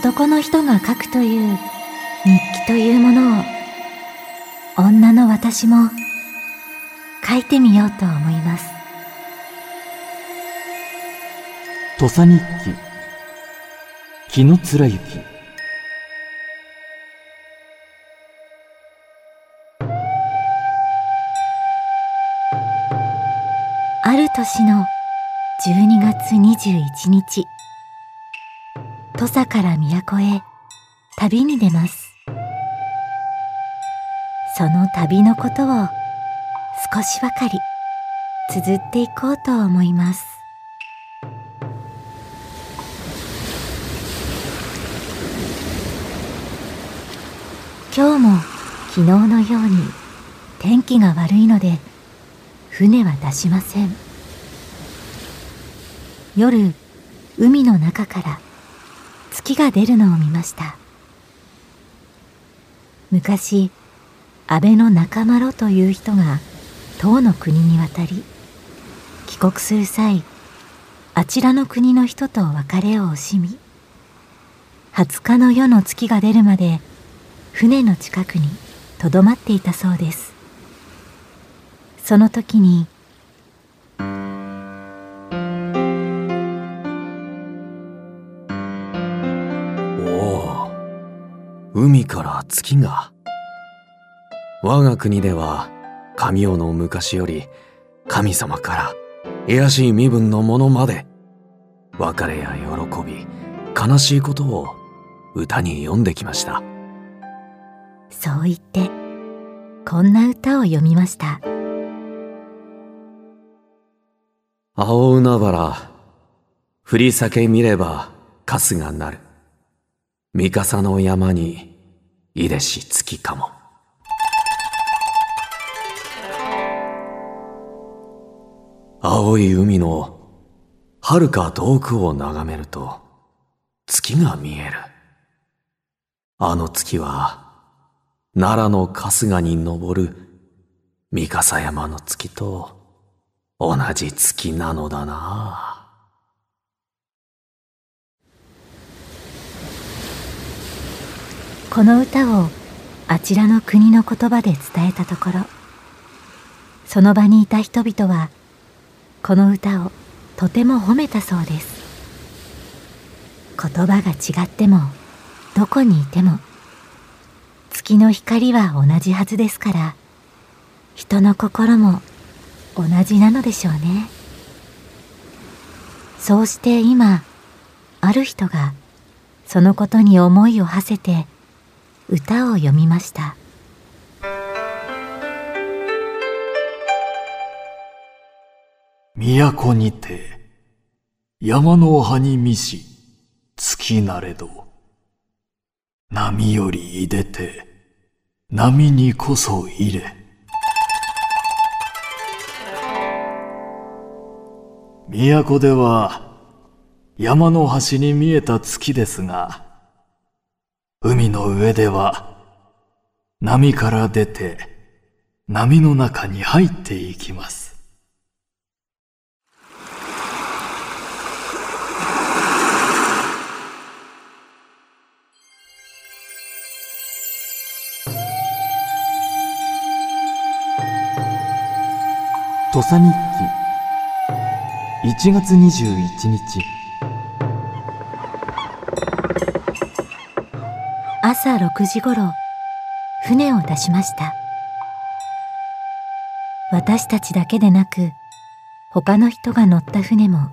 男の人が書くという日記というものを女の私も書いてみようと思います。土佐日記。紀の貫之ある年の12月21日土佐から都へ旅に出ます。その旅のことを少しばかり綴っていこうと思います。今日も昨日のように天気が悪いので船は出しません。夜海の中から月が出るのを見ました。昔安倍の中丸という人が唐の国に渡り帰国する際あちらの国の人と別れを惜しみ20日の夜の月が出るまで船の近くにとどまっていたそうです。その時に海から月が。我が国では神代の昔より神様から卑しい身分の者まで別れや喜び悲しいことを歌に読んできました。そう言ってこんな歌を読みました「青海原降り裂け見れば春日なる。三笠の山にいでし月かも。青い海の遥か遠くを眺めると月が見える。あの月は奈良の春日に登る三笠山の月と同じ月なのだなあ。この歌をあちらの国の言葉で伝えたところその場にいた人々はこの歌をとても褒めたそうです。言葉が違ってもどこにいても月の光は同じはずですから人の心も同じなのでしょうね。そうして今ある人がそのことに思いを馳せて歌を読みました。都にて山の葉に見し月なれど波よりいでて波にこそ入れ。都では山の端に見えた月ですが海の上では波から出て波の中に入っていきます。土佐日記1月21日朝6時ごろ船を出しました。私たちだけでなく他の人が乗った船も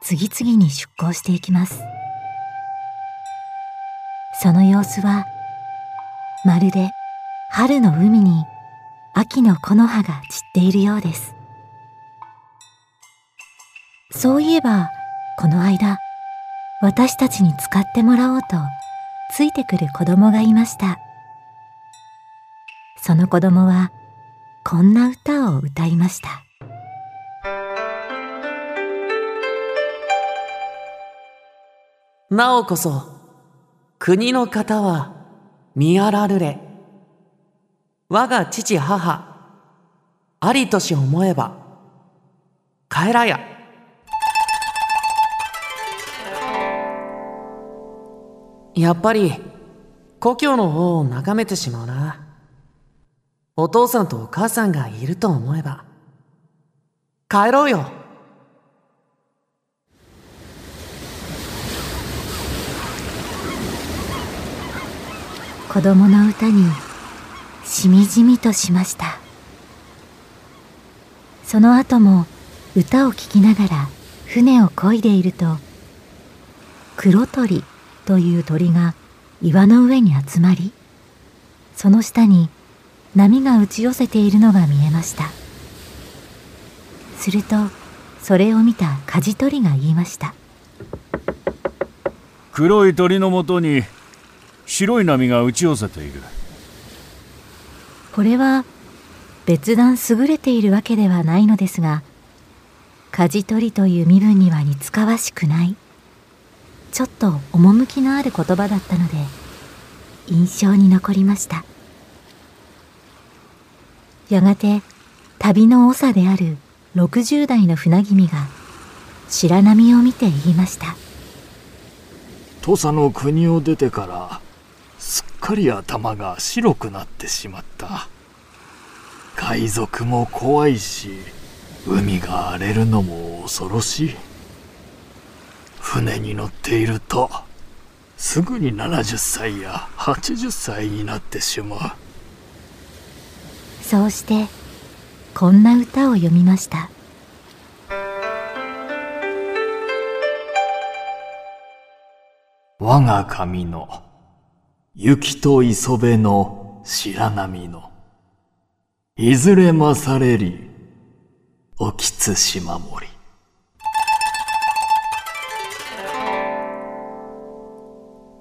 次々に出港していきます。その様子はまるで春の海に秋の木の葉が散っているようです。そういえばこの間私たちに使ってもらおうとついてくる子供がいました。その子供はこんな歌を歌いました。なおこそ国の方は見あらるれ。我が父母ありとし思えば帰らや。やっぱり故郷の方を眺めてしまうな。お父さんとお母さんがいると思えば。帰ろうよ。子供の歌にしみじみとしました。その後も歌を聴きながら船を漕いでいると黒鳥という鳥が岩の上に集まりその下に波が打ち寄せているのが見えました。するとそれを見た舵取りが言いました。黒い鳥のもとに白い波が打ち寄せている。これは別段優れているわけではないのですが舵取りという身分には似つかわしくないちょっと趣のある言葉だったので印象に残りました。やがて旅の長である60代の船君が白波を見て言いました。土佐の国を出てからすっかり頭が白くなってしまった。海賊も怖いし海が荒れるのも恐ろしい。船に乗っているとすぐに70歳や80歳になってしまう。そうしてこんな歌を読みました。我が神の雪と磯辺の白波のいずれ勝れりおきつ島森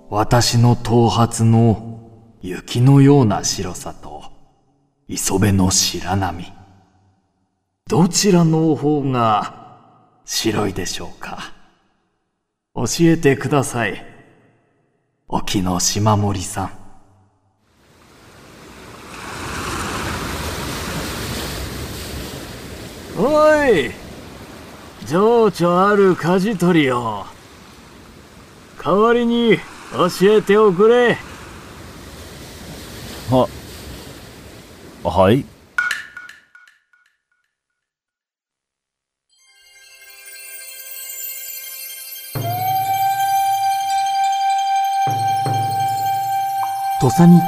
私の頭髪の雪のような白さと磯辺の白波。どちらの方が白いでしょうか？教えてください。沖の島森さん。おい！情緒ある舵取りよ代わりに教えておくれ。ははい。土佐日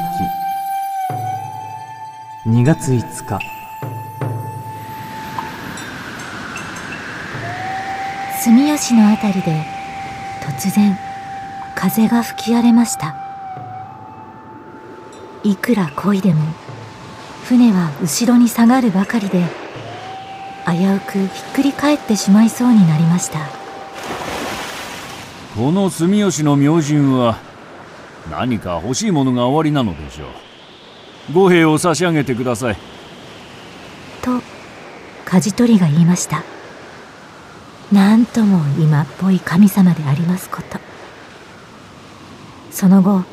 記。2月5日。住吉のあたりで突然風が吹き荒れました。いくら漕いでも船は後ろに下がるばかりで危うくひっくり返ってしまいそうになりました。この住吉の明神は何か欲しいものがおありなのでしょう。五兵を差し上げてください。と舵取りが言いました。なんとも今っぽい神様でありますことその後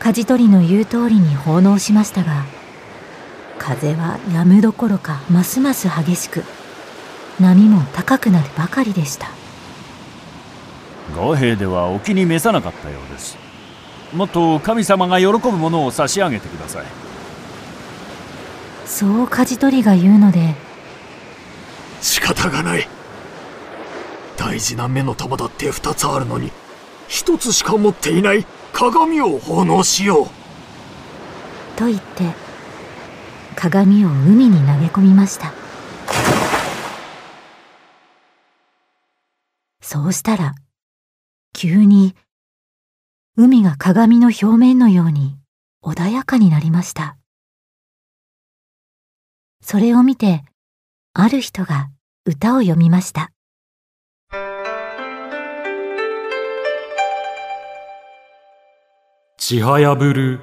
舵取りの言う通りに奉納しましたが風は止むどころかますます激しく波も高くなるばかりでした。五兵ではお気に召さなかったようです。もっと神様が喜ぶものを差し上げてください。そう舵取りが言うので仕方がない。大事な目の玉だって2つあるのに1つしか持っていない鏡を奉納しよう。と言って鏡を海に投げ込みました。そうしたら急に海が鏡の表面のように穏やかになりました。それを見てある人が歌を読みました。ちはやぶる。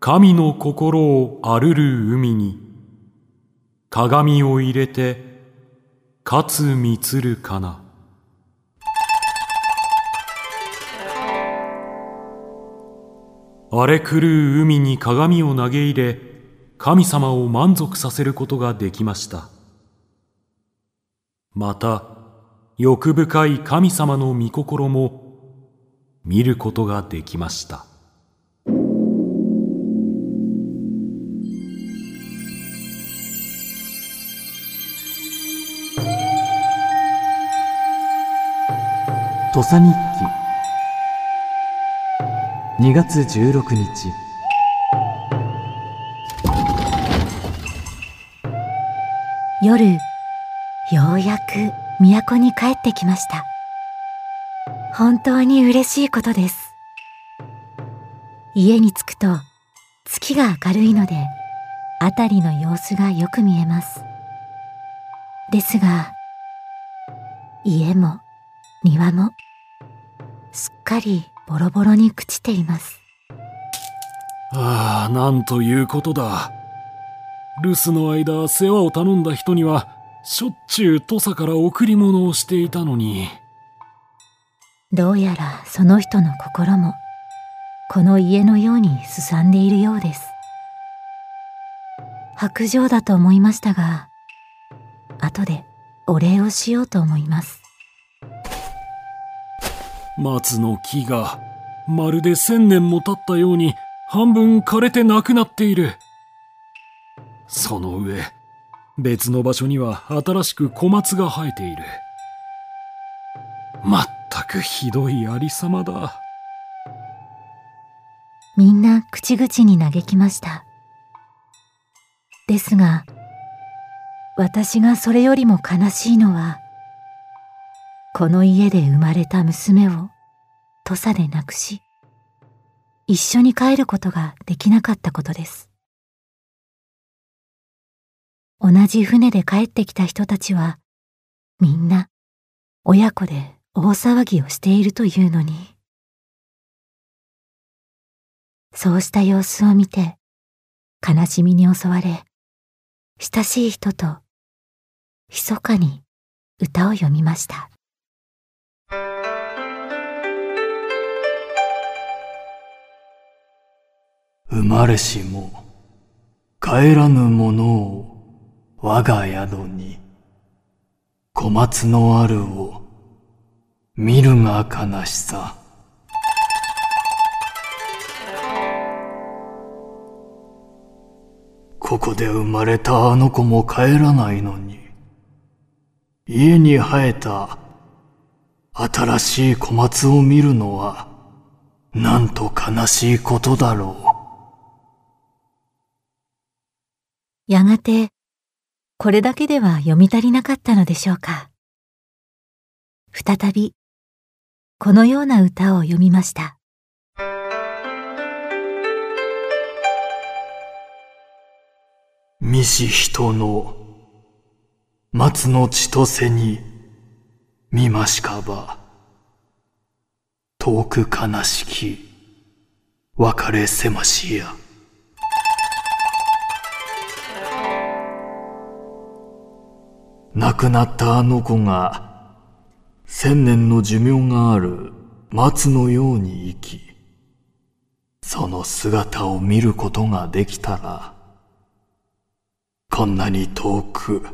神の心をあるる海に。鏡を入れてかつみつるかな。荒れ狂う海に鏡を投げ入れ神様を満足させることができました。また欲深い神様の御心も見ることができました。土佐日記。2月16日。夜ようやく都に帰ってきました。本当に嬉しいことです。家に着くと月が明るいので辺りの様子がよく見えます。ですが家も庭もすっかりボロボロに朽ちています。ああなんということだ。留守の間世話を頼んだ人にはしょっちゅう土佐から贈り物をしていたのに。どうやらその人の心もこの家のようにすさんでいるようです。白状だと思いましたが後でお礼をしようと思います松の木がまるで千年も経ったように半分枯れてなくなっている。その上別の場所には新しく小松が生えている。まったくひどいありさまだ。みんな口々に嘆きました。ですが私がそれよりも悲しいのはこの家で生まれた娘を土佐で亡くし一緒に帰ることができなかったことです。同じ船で帰ってきた人たちはみんな親子で大騒ぎをしているというのに。そうした様子を見て悲しみに襲われ親しい人と密かに歌を読みました。生まれしも帰らぬ者を我が宿に小松のあるを見るが悲しさ。ここで生まれたあの子も帰らないのに家に生えた新しい小松を見るのはなんと悲しいことだろう。やがてこれだけでは読み足りなかったのでしょうか。再びこのような歌を読みました。見し人の松の千歳に見ましかば。遠く悲しき別れせましや。亡くなったあの子が千年の寿命がある松のように生きその姿を見ることができたらこんなに遠く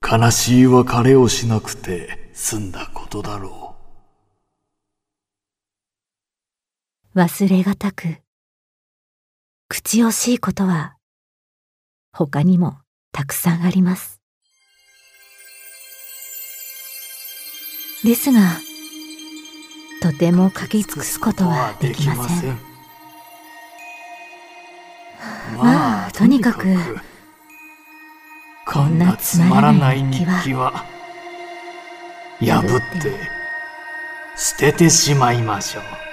悲しい別れをしなくて済んだことだろう。忘れがたく口惜しいことは他にもたくさんあります。ですがとても書き尽くすことはできません。まあとにかくこんなつまらない日記は破って捨ててしまいましょう